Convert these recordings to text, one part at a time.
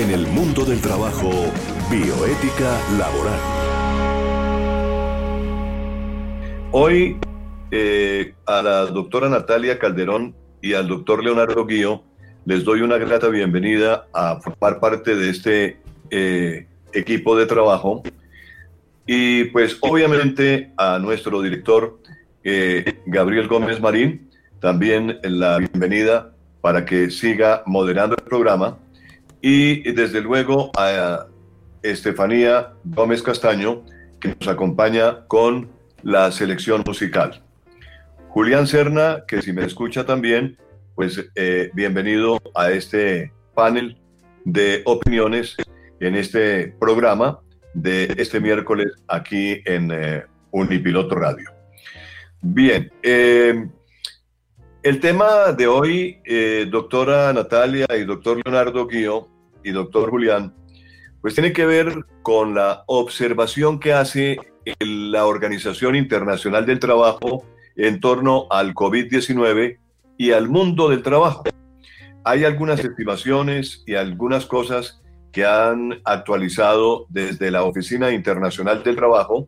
En el mundo del trabajo, bioética laboral. Hoy eh, a la doctora Natalia Calderón y al doctor Leonardo Guío les doy una grata bienvenida a formar parte de este eh, equipo de trabajo. Y pues obviamente a nuestro director eh, Gabriel Gómez Marín, también la bienvenida para que siga moderando el programa. Y desde luego a Estefanía Gómez Castaño, que nos acompaña con la selección musical. Julián Serna, que si me escucha también, pues eh, bienvenido a este panel de opiniones en este programa de este miércoles aquí en eh, Unipiloto Radio. Bien, eh, el tema de hoy, doctora Natalia y doctor Leonardo Guío y doctor Julián, pues tiene que ver con la observación que hace la Organización Internacional del Trabajo en torno al COVID-19 y al mundo del trabajo. Hay algunas estimaciones y algunas cosas que han actualizado desde la Oficina Internacional del Trabajo,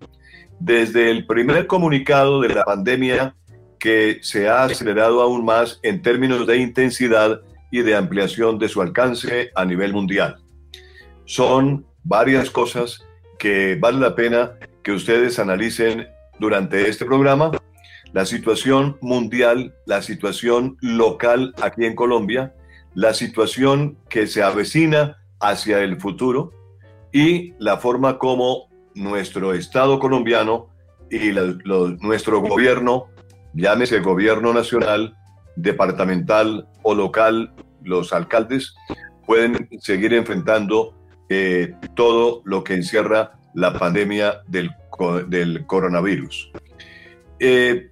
desde el primer comunicado de la pandemia que se ha acelerado aún más en términos de intensidad y de ampliación de su alcance a nivel mundial. Son varias cosas que vale la pena que ustedes analicen durante este programa la situación mundial, la situación local aquí en Colombia, la situación que se avecina hacia el futuro y la forma como nuestro Estado colombiano y nuestro gobierno, llámese gobierno nacional, departamental o local, los alcaldes, pueden seguir enfrentando eh, todo lo que encierra la pandemia del, del coronavirus. Eh,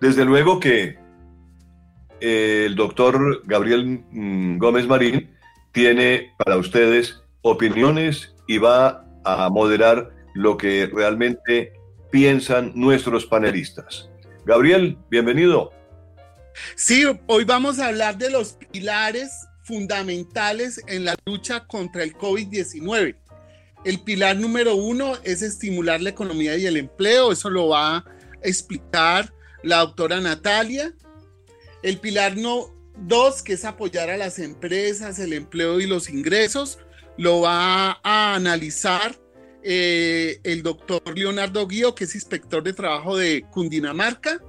desde luego que eh, el doctor Gabriel mm, Gómez Marín tiene para ustedes opiniones y va a moderar lo que realmente piensan nuestros panelistas. Gabriel, bienvenido. Sí, hoy vamos a hablar de los pilares fundamentales en la lucha contra el COVID-19. El pilar número uno es estimular la economía y el empleo, eso lo va a explicar la doctora Natalia. El pilar no, dos, que es apoyar a las empresas, el empleo y los ingresos, lo va a analizar eh, el doctor Leonardo Guío, que es inspector de trabajo de Cundinamarca.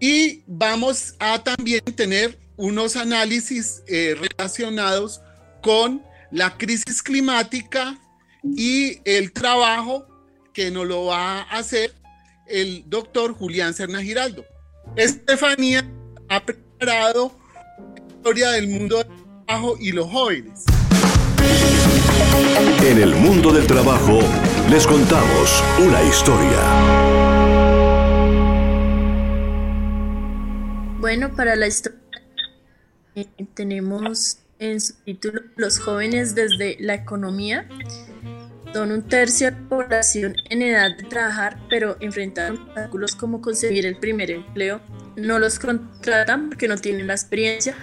Y vamos a también tener unos análisis eh, relacionados con la crisis climática y el trabajo que nos lo va a hacer el doctor Julián Serna Giraldo. Estefanía ha preparado la historia del mundo del trabajo y los jóvenes. En el mundo del trabajo les contamos una historia. Bueno, para la historia eh, tenemos en su título Los jóvenes desde la economía son un tercio de la población en edad de trabajar, pero enfrentan obstáculos como conseguir el primer empleo. No los contratan porque no tienen la experiencia,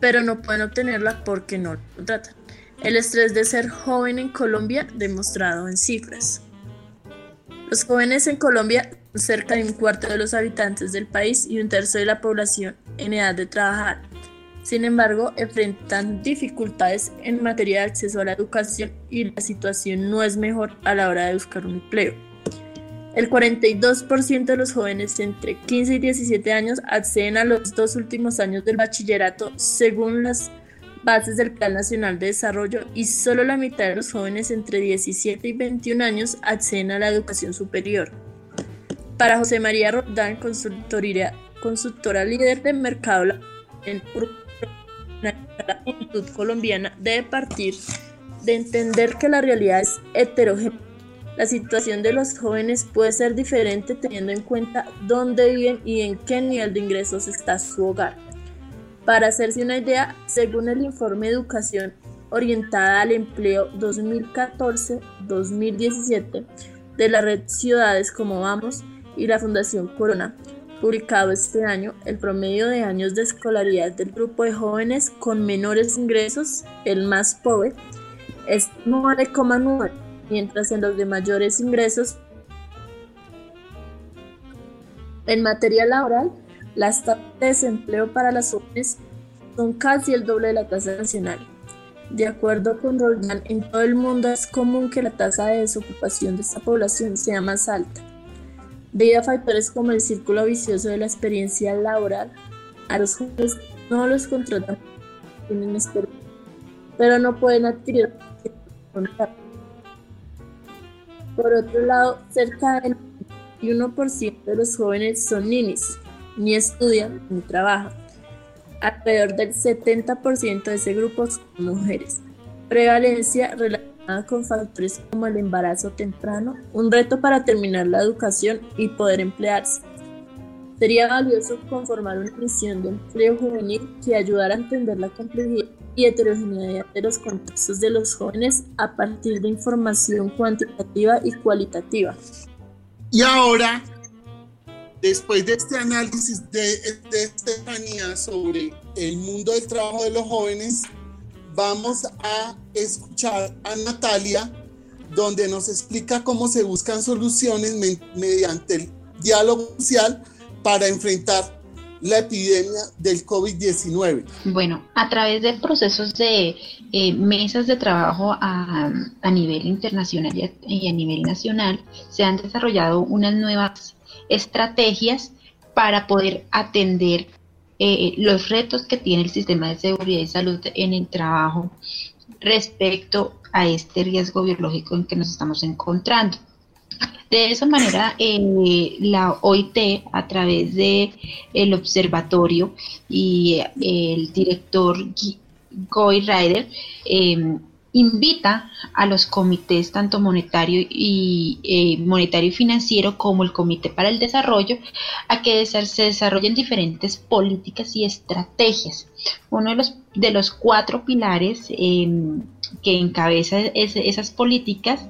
pero no pueden obtenerla porque no lo contratan. El estrés de ser joven en Colombia demostrado en cifras. Los jóvenes en Colombia son cerca de un cuarto de los habitantes del país y un tercio de la población en edad de trabajar. Sin embargo, enfrentan dificultades en materia de acceso a la educación y la situación no es mejor a la hora de buscar un empleo. El 42% de los jóvenes entre 15 y 17 años acceden a los dos últimos años del bachillerato según las bases del Plan Nacional de Desarrollo y solo la mitad de los jóvenes entre 17 y 21 años acceden a la educación superior. Para José María Rodán, consultora líder de mercado en la juventud colombiana debe partir de entender que la realidad es heterogénea. La situación de los jóvenes puede ser diferente teniendo en cuenta dónde viven y en qué nivel de ingresos está su hogar. Para hacerse una idea, según el informe Educación orientada al empleo 2014-2017 de la red Ciudades como Vamos y la Fundación Corona, publicado este año, el promedio de años de escolaridad del grupo de jóvenes con menores ingresos, el más pobre, es 9,9, mientras en los de mayores ingresos, en materia laboral, las tasas de desempleo para las jóvenes son casi el doble de la tasa nacional. De acuerdo con Roldán, en todo el mundo es común que la tasa de desocupación de esta población sea más alta. Debido a factores como el círculo vicioso de la experiencia laboral, a los jóvenes no los contratan tienen experiencia, pero no pueden adquirir Por otro lado, cerca del 21% de los jóvenes son ninis, ni estudian ni trabajan. Alrededor del 70% de ese grupo son mujeres. Prevalencia relacionada con factores como el embarazo temprano, un reto para terminar la educación y poder emplearse. Sería valioso conformar una misión de empleo juvenil que ayudara a entender la complejidad y heterogeneidad de los contextos de los jóvenes a partir de información cuantitativa y cualitativa. Y ahora, después de este análisis de, de Estefanía sobre el mundo del trabajo de los jóvenes, vamos a escuchar a Natalia, donde nos explica cómo se buscan soluciones mediante el diálogo social para enfrentar la epidemia del COVID-19? Bueno, a través de procesos de eh, mesas de trabajo a, nivel internacional y a, nivel nacional, se han desarrollado unas nuevas estrategias para poder atender eh, los retos que tiene el sistema de seguridad y salud en el trabajo respecto a este riesgo biológico en que nos estamos encontrando. De esa manera, eh, la OIT, a través de el observatorio y eh, el director Goy Ryder, em, invita a los comités tanto monetario y eh, monetario y financiero como el comité para el desarrollo a que se desarrollen diferentes políticas y estrategias. Uno de los de los cuatro pilares em, que encabeza esas políticas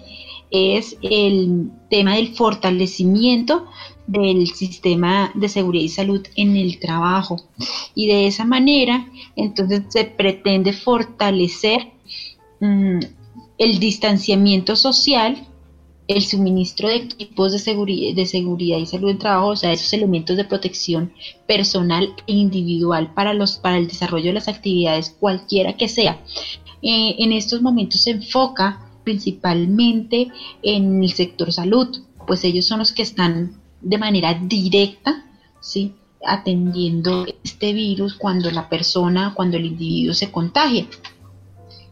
es el tema del fortalecimiento del sistema de seguridad y salud en el trabajo. Y de esa manera, entonces se pretende fortalecer mm, el distanciamiento social, el suministro de equipos de seguridad, y salud en trabajo, o sea, esos elementos de protección personal e individual para, los, para el desarrollo de las actividades, cualquiera que sea. Eh, en estos momentos se enfoca principalmente en el sector salud, pues ellos son los que están de manera directa, ¿sí? atendiendo este virus cuando la persona, cuando el individuo se contagia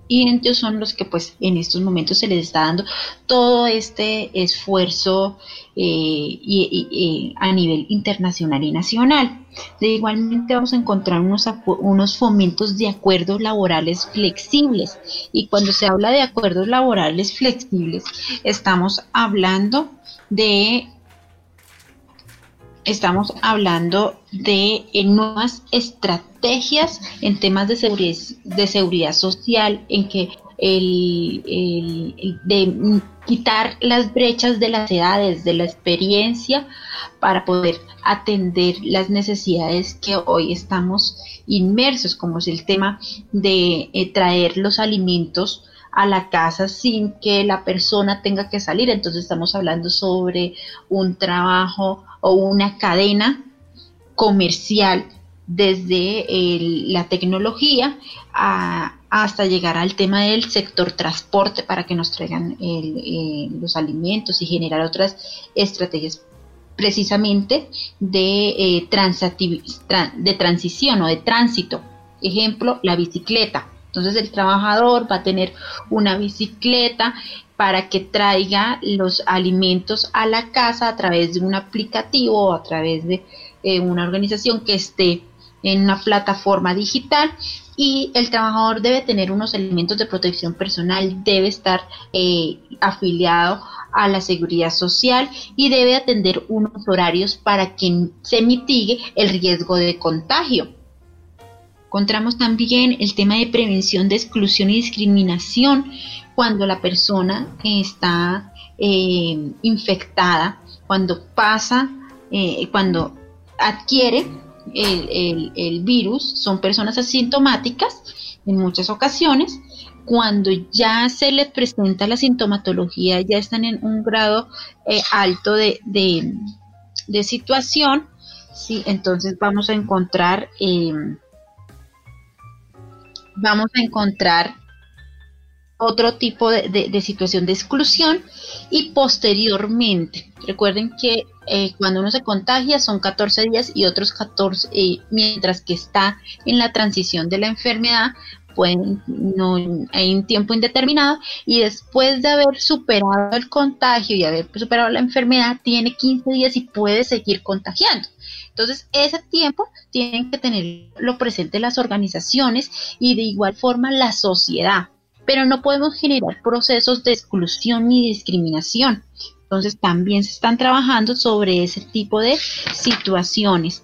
y ellos son los que pues en estos momentos se les está dando todo este esfuerzo eh, a nivel internacional y nacional. De igualmente vamos a encontrar unos, unos fomentos de acuerdos laborales flexibles y cuando se habla de acuerdos laborales flexibles estamos hablando de estamos hablando de nuevas estrategias en temas de seguridad, de seguridad social, en que el, de quitar las brechas de las edades, de la experiencia, para poder atender las necesidades que hoy estamos inmersos, como es el tema de eh, traer los alimentos a la casa sin que la persona tenga que salir. Entonces estamos hablando sobre un trabajo o una cadena comercial desde la tecnología hasta llegar al tema del sector transporte para que nos traigan eh, los alimentos y generar otras estrategias precisamente de, eh, de transición o de tránsito. Ejemplo, la bicicleta. Entonces el trabajador va a tener una bicicleta para que traiga los alimentos a la casa a través de un aplicativo o a través de eh, una organización que esté en una plataforma digital y el trabajador debe tener unos elementos de protección personal, debe estar eh, afiliado a la seguridad social y debe atender unos horarios para que se mitigue el riesgo de contagio. Encontramos también el tema de prevención de exclusión y discriminación cuando la persona está eh, infectada, cuando pasa, eh, cuando adquiere el, virus son personas asintomáticas en muchas ocasiones. Cuando ya se les presenta la sintomatología, ya están en un grado eh, alto de, situación, ¿sí? entonces vamos a encontrar, vamos a encontrar otro tipo de, situación de exclusión y posteriormente, recuerden que eh, cuando uno se contagia son 14 días y otros 14, eh, mientras que está en la transición de la enfermedad, pueden, no, hay un tiempo indeterminado y después de haber superado el contagio y haber superado la enfermedad, tiene 15 días y puede seguir contagiando. Entonces, ese tiempo tienen que tenerlo presente las organizaciones y de igual forma la sociedad pero no podemos generar procesos de exclusión ni discriminación. Entonces también se están trabajando sobre ese tipo de situaciones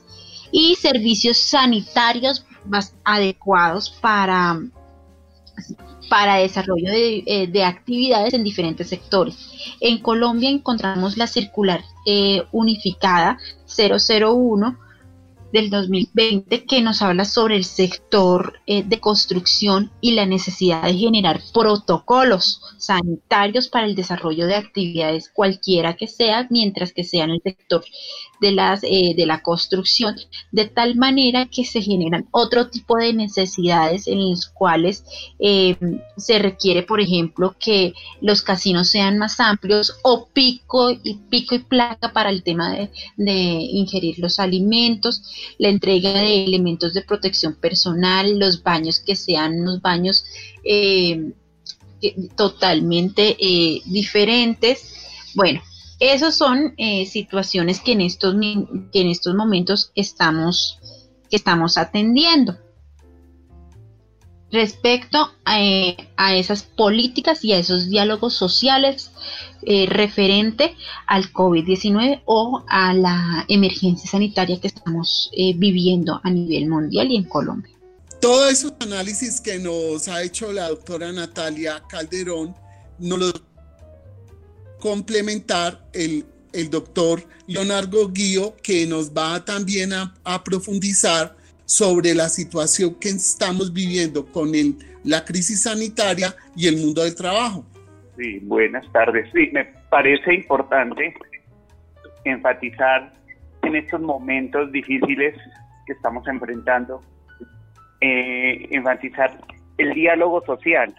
y servicios sanitarios más adecuados para, para desarrollo de, eh, actividades en diferentes sectores. En Colombia encontramos la circular eh, unificada 001 del 2020 que nos habla sobre el sector eh, de construcción y la necesidad de generar protocolos sanitarios para el desarrollo de actividades cualquiera que sea, mientras que sea en el sector de, las, eh, de la construcción, de tal manera que se generan otro tipo de necesidades en las cuales eh, se requiere, por ejemplo, que los casinos sean más amplios o pico y pico y placa para el tema de, de ingerir los alimentos, la entrega de elementos de protección personal, los baños que sean unos baños eh, totalmente diferentes. Bueno, esas son eh, situaciones que en, estos, que en estos momentos estamos, estamos atendiendo. Respecto eh, a, esas políticas y a esos diálogos sociales eh, referente al COVID-19 o a la emergencia sanitaria que estamos viviendo a nivel mundial y en Colombia. Todos esos análisis que nos ha hecho la doctora Natalia Calderón nos lo complementar el, el doctor Leonardo Guío, que nos va también a, profundizar sobre la situación que estamos viviendo con el, la crisis sanitaria y el mundo del trabajo. Sí, buenas tardes. Sí, me parece importante enfatizar en estos momentos difíciles que estamos enfrentando, eh, enfatizar el diálogo social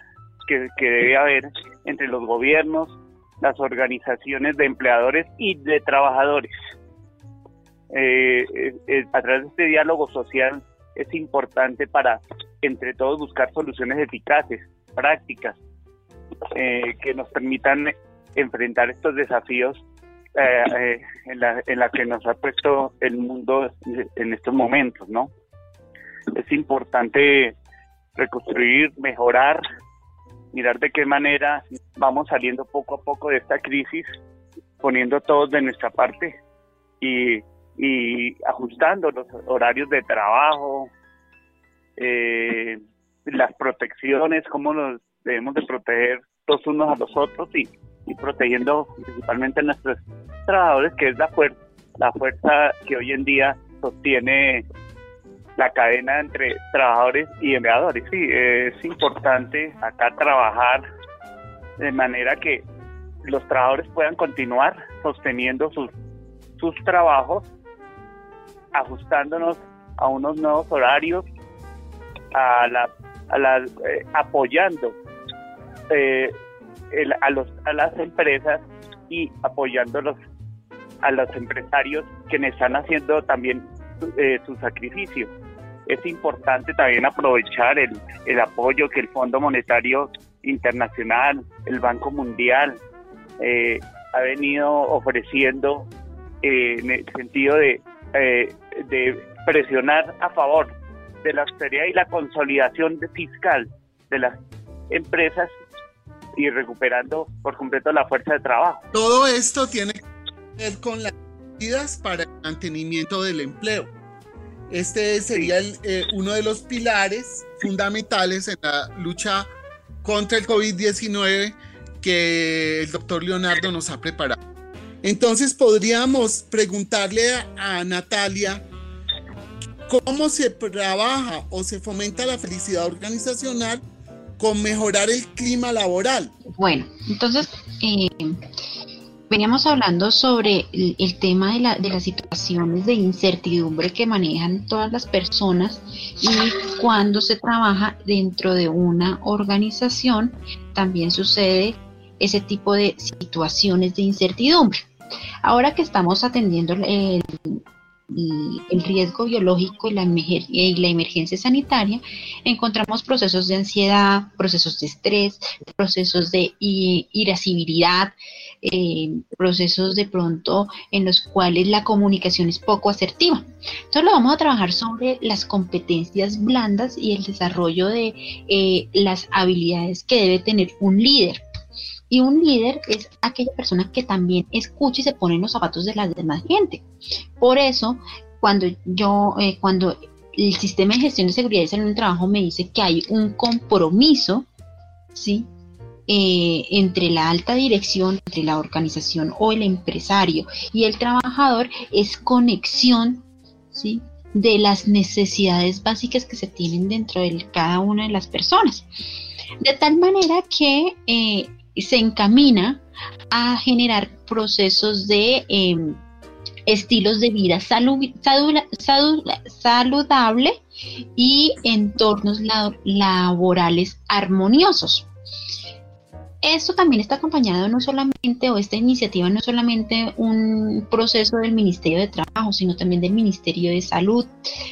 que, que debe haber entre los gobiernos, las organizaciones de empleadores y de trabajadores. Eh, eh, eh, a través de este diálogo social es importante para, entre todos, buscar soluciones eficaces, prácticas, que nos permitan enfrentar estos desafíos en, la, en la que nos ha puesto el mundo en estos momentos, ¿no? Es importante reconstruir, mejorar mirar de qué manera vamos saliendo poco a poco de esta crisis, poniendo todos de nuestra parte y, ajustando los horarios de trabajo, eh, las protecciones, cómo nos debemos de proteger todos unos a los otros y, y protegiendo principalmente a nuestros trabajadores, que es la fuerza, la fuerza que hoy en día sostiene la cadena entre trabajadores y empleadores. Sí, es importante acá trabajar de manera que los trabajadores puedan continuar sosteniendo sus, sus trabajos, ajustándonos a unos nuevos horarios, a la, a la, eh, apoyando eh, a, los, a las empresas y apoyándolos a los empresarios que están haciendo también eh, su sacrificio. Es importante también aprovechar el, el apoyo que el Fondo Monetario Internacional, el Banco Mundial, eh, ha venido ofreciendo eh, en el sentido de, de presionar a favor de la austeridad y la consolidación fiscal de las empresas y recuperando por completo la fuerza de trabajo. Todo esto tiene que ver con las medidas para el mantenimiento del empleo. Este sería eh, uno de los pilares fundamentales en la lucha contra el COVID-19 que el doctor Leonardo nos ha preparado. Entonces podríamos preguntarle a, Natalia ¿Cómo se trabaja o se fomenta la felicidad organizacional con mejorar el clima laboral? Bueno, entonces eh, veníamos hablando sobre el, tema de, de, las situaciones de incertidumbre que manejan todas las personas y cuando se trabaja dentro de una organización también sucede ese tipo de situaciones de incertidumbre. Ahora que estamos atendiendo el, el riesgo biológico y la, y la, emergencia sanitaria, encontramos procesos de ansiedad, procesos de estrés, procesos de irascibilidad, eh, procesos de pronto en los cuales la comunicación es poco asertiva. Entonces lo vamos a trabajar sobre las competencias blandas y el desarrollo de eh, las habilidades que debe tener un líder. Y un líder es aquella persona que también escucha y se pone en los zapatos de la demás gente. Por eso, cuando yo, eh, cuando el sistema de gestión de seguridad y salud en el trabajo me dice que hay un compromiso, ¿sí? Eh, entre la alta dirección, entre la organización o el empresario y el trabajador es conexión, ¿sí? de las necesidades básicas que se tienen dentro de cada una de las personas. De tal manera que eh, se encamina a generar procesos de em, estilos de vida saludable y entornos laborales armoniosos. Esto también está acompañado no solamente, o esta iniciativa no es solamente un proceso del Ministerio de Trabajo, sino también del Ministerio de Salud,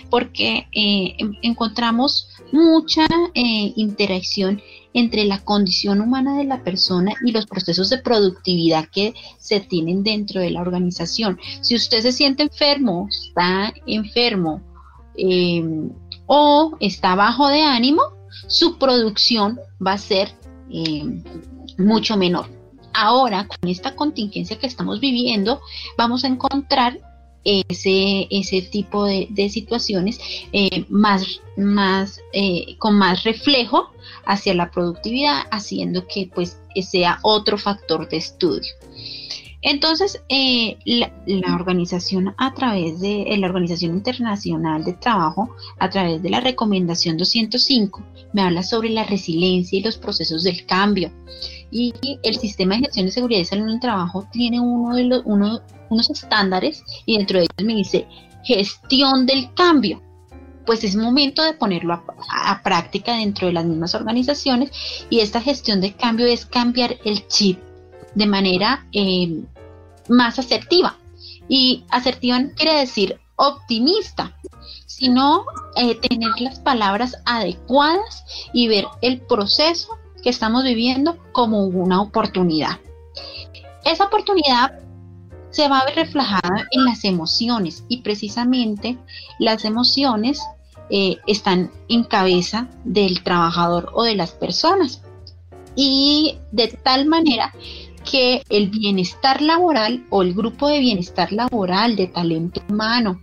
porque eh, encontramos mucha eh, interacción entre la condición humana de la persona y los procesos de productividad que se tienen dentro de la organización. Si usted se siente enfermo, está enfermo eh, o está bajo de ánimo, su producción va a ser eh, mucho menor. Ahora, con esta contingencia que estamos viviendo, vamos a encontrar ese, ese tipo de, situaciones eh, más, más, eh, con más reflejo hacia la productividad, haciendo que pues sea otro factor de estudio. Entonces, eh, la, organización a través de la Organización Internacional de Trabajo, a través de la recomendación 205, me habla sobre la resiliencia y los procesos del cambio. Y el sistema de gestión de seguridad y salud en el trabajo tiene uno de los, uno, unos estándares y dentro de ellos me dice gestión del cambio. Pues es momento de ponerlo a, práctica dentro de las mismas organizaciones y esta gestión de cambio es cambiar el chip de manera eh, más asertiva. Y asertiva quiere decir optimista, sino eh, tener las palabras adecuadas y ver el proceso que estamos viviendo como una oportunidad. Esa oportunidad se va a ver reflejada en las emociones y precisamente las emociones eh, están en cabeza del trabajador o de las personas. Y de tal manera que el bienestar laboral o el grupo de bienestar laboral, de talento humano,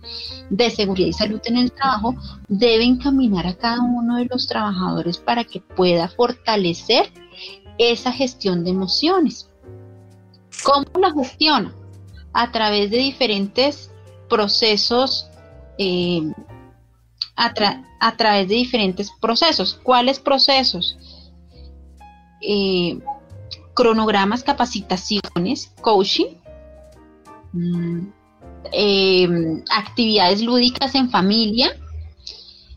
de seguridad y salud en el trabajo, debe encaminar a cada uno de los trabajadores para que pueda fortalecer esa gestión de emociones. ¿Cómo la gestiona? a través de diferentes procesos, eh, a, través de diferentes procesos. ¿Cuáles procesos? Eh, cronogramas, capacitaciones, coaching, mm, eh, actividades lúdicas en familia,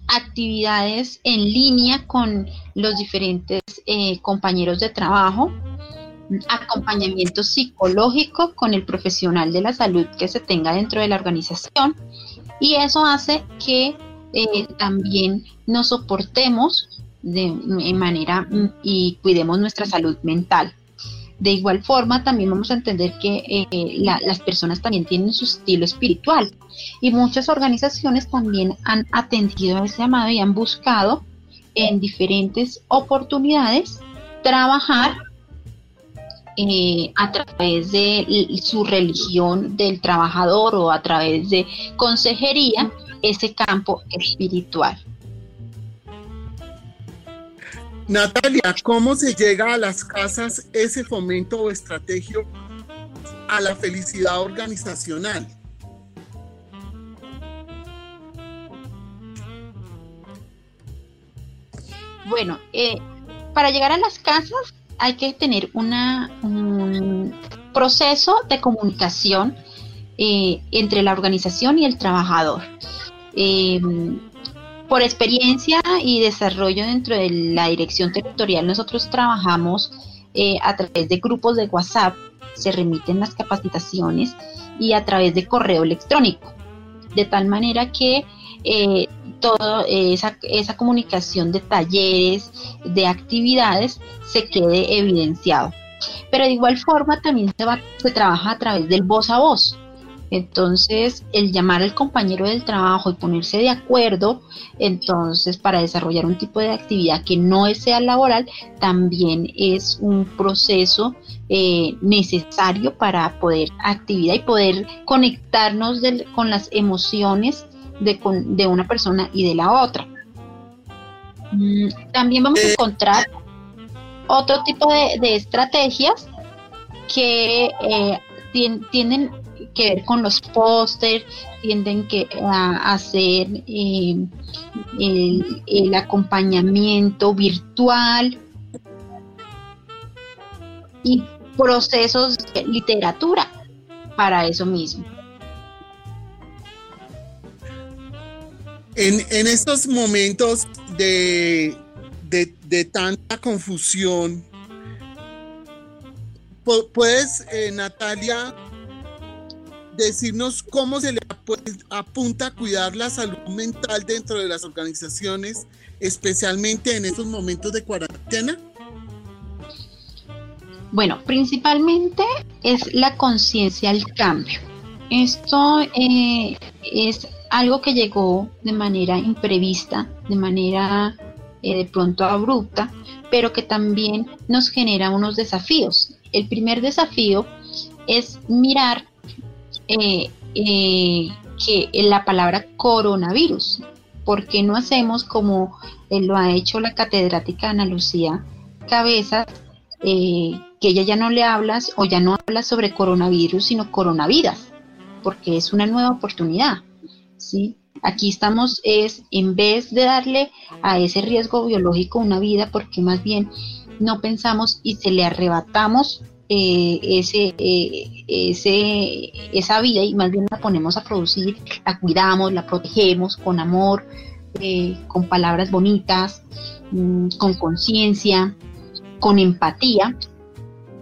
actividades en línea con los diferentes compañeros de trabajo, acompañamiento psicológico con el profesional de la salud que se tenga dentro de la organización y eso hace que eh, también nos soportemos de, manera mm, y cuidemos nuestra salud mental. De igual forma, también vamos a entender que eh, las personas también tienen su estilo espiritual y muchas organizaciones también han atendido a ese llamado y han buscado en diferentes oportunidades trabajar eh, a través de su religión del trabajador o a través de consejería ese campo espiritual. Natalia, ¿cómo se llega a las casas ese fomento o estrategia a la felicidad organizacional? Bueno, eh, para llegar a las casas hay que tener un proceso de comunicación eh, entre la organización y el trabajador. Eh, por experiencia y desarrollo dentro de la dirección territorial, nosotros trabajamos eh, a través de grupos de WhatsApp, se remiten las capacitaciones y a través de correo electrónico, de tal manera que eh, toda esa, esa comunicación de talleres, de actividades, se quede evidenciado. Pero de igual forma también se, va, se trabaja a través del voz a voz. Entonces, el llamar al compañero del trabajo y ponerse de acuerdo, entonces, para desarrollar un tipo de actividad que no sea laboral, también es un proceso eh, necesario para poder actividad y poder conectarnos con las emociones de, de, una persona y de la otra. Mm, también vamos a eh. encontrar otro tipo de, estrategias que eh, tienden que ver con los pósters, tienden que, a, hacer eh, el, acompañamiento virtual y procesos de literatura para eso mismo. En, estos momentos de, de, tanta confusión, ¿puedes, eh, Natalia, decirnos cómo se le apunta a cuidar la salud mental dentro de las organizaciones, especialmente en estos momentos de cuarentena? Bueno, principalmente es la conciencia al cambio. Esto eh, es algo que llegó de manera imprevista, de manera eh, de pronto abrupta, pero que también nos genera unos desafíos. El primer desafío es mirar eh, eh, que la palabra coronavirus. ¿Por qué no hacemos como eh, lo ha hecho la catedrática Ana Lucía Cabezas, que ella ya no le hablas o ya no habla sobre coronavirus, sino coronavidas, porque es una nueva oportunidad, ¿sí? Aquí estamos es, en vez de darle a ese riesgo biológico una vida, porque más bien no pensamos y se le arrebatamos eh, ese, eh, ese, esa vida y más bien la ponemos a producir, la cuidamos, la protegemos con amor, eh, con palabras bonitas, mm, con conciencia, con empatía,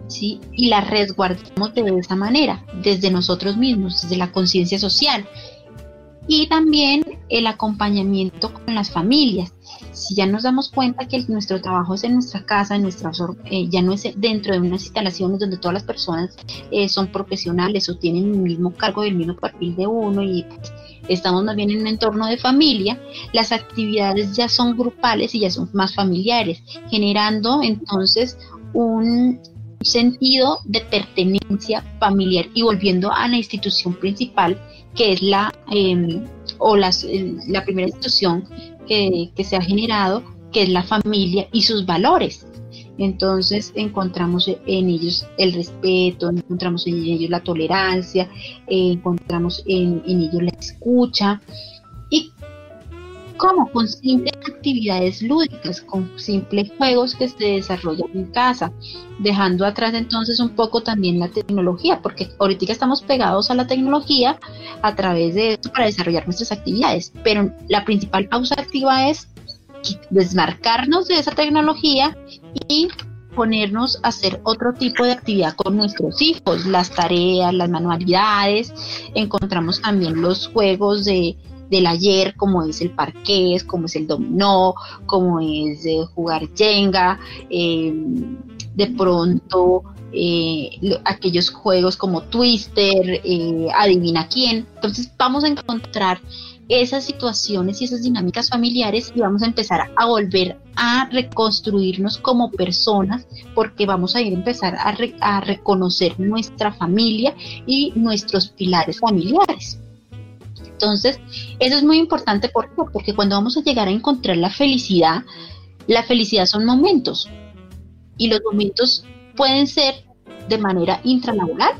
¿sí? y la resguardamos de esa manera, desde nosotros mismos, desde la conciencia social. Y también el acompañamiento con las familias. Si ya nos damos cuenta que nuestro trabajo es en nuestra casa, en nuestra, eh, ya no es dentro de unas instalaciones donde todas las personas eh, son profesionales o tienen el mismo cargo y el mismo perfil de uno y estamos más bien en un entorno de familia, las actividades ya son grupales y ya son más familiares, generando entonces un sentido de pertenencia familiar y volviendo a la institución principal que es la em, o las, la primera institución que, se ha generado, que es la familia y sus valores. Entonces encontramos en ellos el respeto, encontramos en ellos la tolerancia, eh, encontramos en, ellos la escucha. ¿Y cómo? Con simples actividades lúdicas, con simples juegos que se desarrollan en casa, dejando atrás entonces un poco también la tecnología, porque ahorita estamos pegados a la tecnología a través de esto para desarrollar nuestras actividades, pero la principal pausa activa es desmarcarnos de esa tecnología y ponernos a hacer otro tipo de actividad con nuestros hijos, las tareas, las manualidades, encontramos también los juegos de del ayer, como es el parqués, como es el dominó, como es eh, jugar jenga, eh, de pronto eh, aquellos juegos como Twister, Adivina quién. Entonces vamos a encontrar esas situaciones y esas dinámicas familiares y vamos a empezar a volver a reconstruirnos como personas porque vamos a ir a empezar a reconocer nuestra familia y nuestros pilares familiares. Entonces, eso es muy importante porque cuando vamos a llegar a encontrar la felicidad, la felicidad son momentos y los momentos pueden ser de manera intralaboral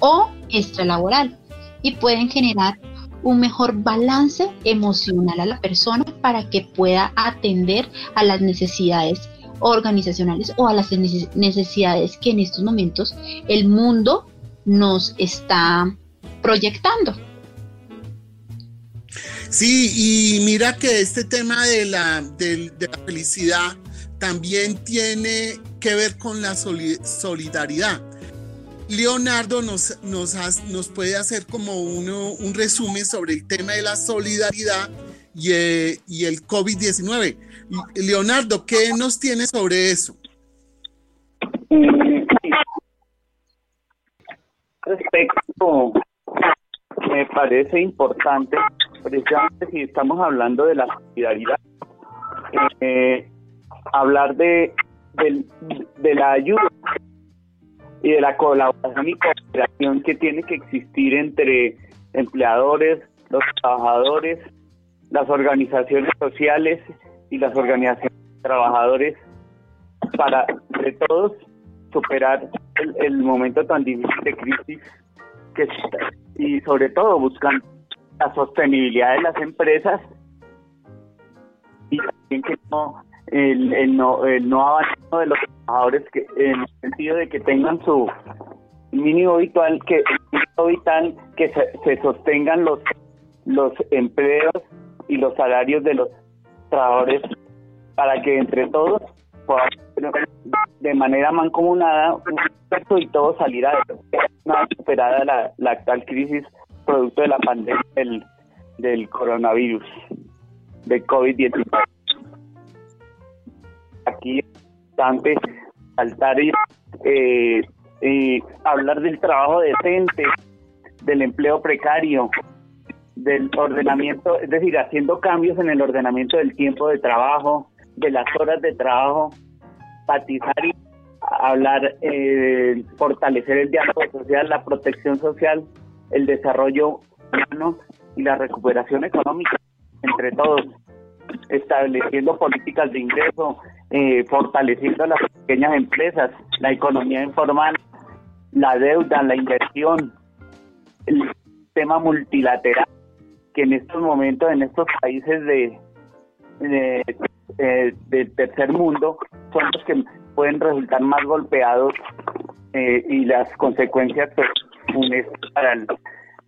o extralaboral y pueden generar un mejor balance emocional a la persona para que pueda atender a las necesidades organizacionales o a las necesidades que en estos momentos el mundo nos está proyectando. Sí, y mira que este tema de la, de, la felicidad también tiene que ver con la solidaridad. Leonardo nos, nos, nos puede hacer como uno, un resumen sobre el tema de la solidaridad y, eh, y el COVID-19. Leonardo, ¿qué nos tiene sobre eso? Respecto, me parece importante, precisamente si estamos hablando de la solidaridad, eh, hablar de, de, la ayuda y de la colaboración y cooperación que tiene que existir entre empleadores, los trabajadores, las organizaciones sociales y las organizaciones de trabajadores para de todos superar el, momento tan difícil de crisis que y sobre todo buscan la sostenibilidad de las empresas y también que no el, no el no abandono de los trabajadores que en el sentido de que tengan su mínimo vital que vital que se, se sostengan los los empleos y los salarios de los trabajadores para que entre todos podamos de manera mancomunada un y todo salir una superada la, la actual crisis producto de la pandemia del, del coronavirus, de COVID-19. Aquí es importante saltar y, eh, hablar del trabajo decente, del empleo precario, del ordenamiento, es decir, haciendo cambios en el ordenamiento del tiempo de trabajo, de las horas de trabajo, patizar y hablar, eh, fortalecer el diálogo social, la protección social, el desarrollo humano y la recuperación económica entre todos, estableciendo políticas de ingreso, eh, fortaleciendo las pequeñas empresas, la economía informal, la deuda, la inversión, el tema multilateral que en estos momentos, en estos países de, de, del tercer mundo, son los que pueden resultar más golpeados eh, y las consecuencias pues,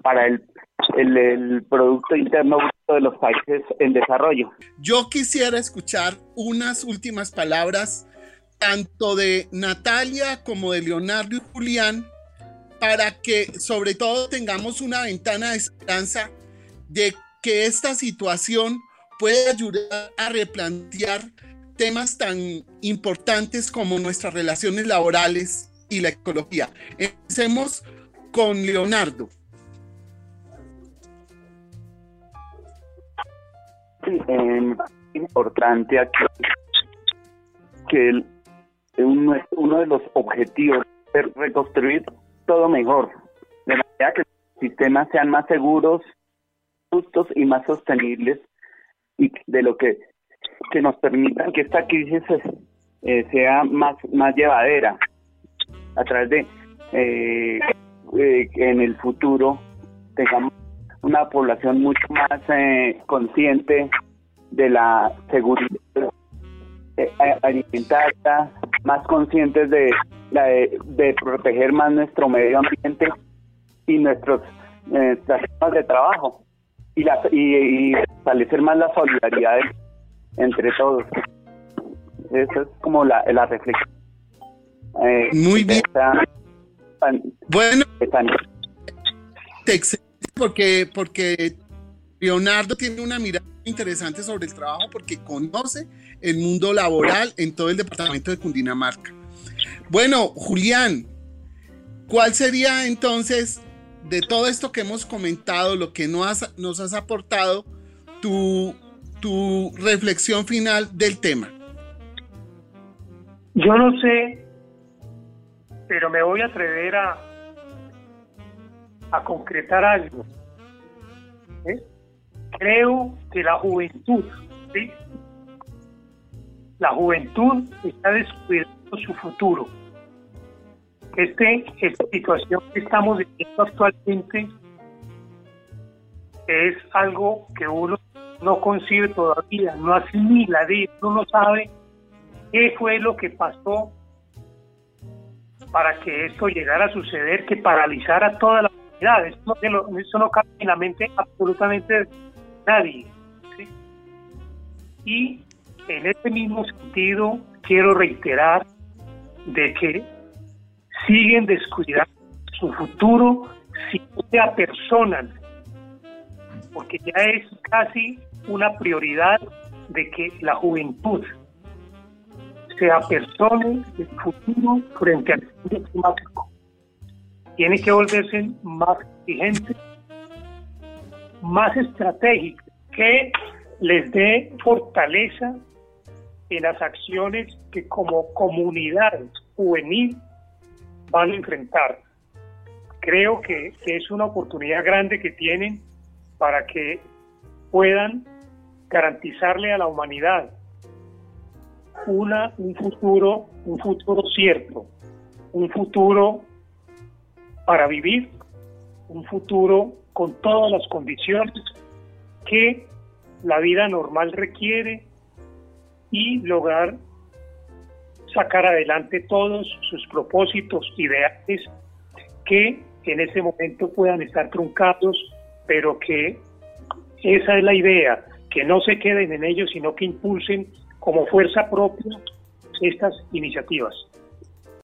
para el, el, Producto Interno de los países en desarrollo. Yo quisiera escuchar unas últimas palabras tanto de Natalia como de Leonardo y Julián para que sobre todo tengamos una ventana de esperanza de que esta situación puede ayudar a replantear temas tan importantes como nuestras relaciones laborales y la ecología. Empecemos con Leonardo. Sí, eh, importante aquí que uno de los objetivos es reconstruir todo mejor, de manera que los sistemas sean más seguros, justos y más sostenibles y de lo que que nos permitan que esta crisis eh, sea más más llevadera a través de eh, eh, en el futuro tengamos una población mucho más consciente de la seguridad alimentaria, más conscientes de, la de, proteger más nuestro medio ambiente y nuestros sistemas de trabajo y, la, y, establecer más la solidaridad entre todos. Esa es como la, la reflexión. Eh, Muy bien. Bueno, porque, porque Leonardo tiene una mirada interesante sobre el trabajo porque conoce el mundo laboral en todo el departamento de Cundinamarca. Bueno, Julián, ¿cuál sería entonces de todo esto que hemos comentado, lo que no nos has aportado, tu, tu reflexión final del tema. Yo no sé, pero me voy a atrever a, a concretar algo. Creo que la juventud, la juventud está descubriendo su futuro este, esta situación que estamos viviendo actualmente es algo que uno no concibe todavía, no asimila, uno no sabe qué fue lo que pasó para que esto llegara a suceder, que paralizara toda la humanidad. Esto, no cabe en la mente absolutamente nadie. Y en este mismo sentido, quiero reiterar de que siguen descuidando su futuro si no se apersonan, porque ya es casi una prioridad de que la juventud se apersone el futuro frente al cambio climático. Tiene que volverse más exigente, más estratégico, que les dé fortaleza en las acciones que como comunidad juvenil van a enfrentar. Creo que, es una oportunidad grande que tienen para que puedan garantizarle a la humanidad una, un futuro, un futuro cierto, un futuro para vivir, un futuro con todas las condiciones que la vida normal requiere y lograr sacar adelante todos sus propósitos, ideales que en ese momento puedan estar truncados, pero que esa es la idea, que no se queden en ellos, sino que impulsen como fuerza propia estas iniciativas.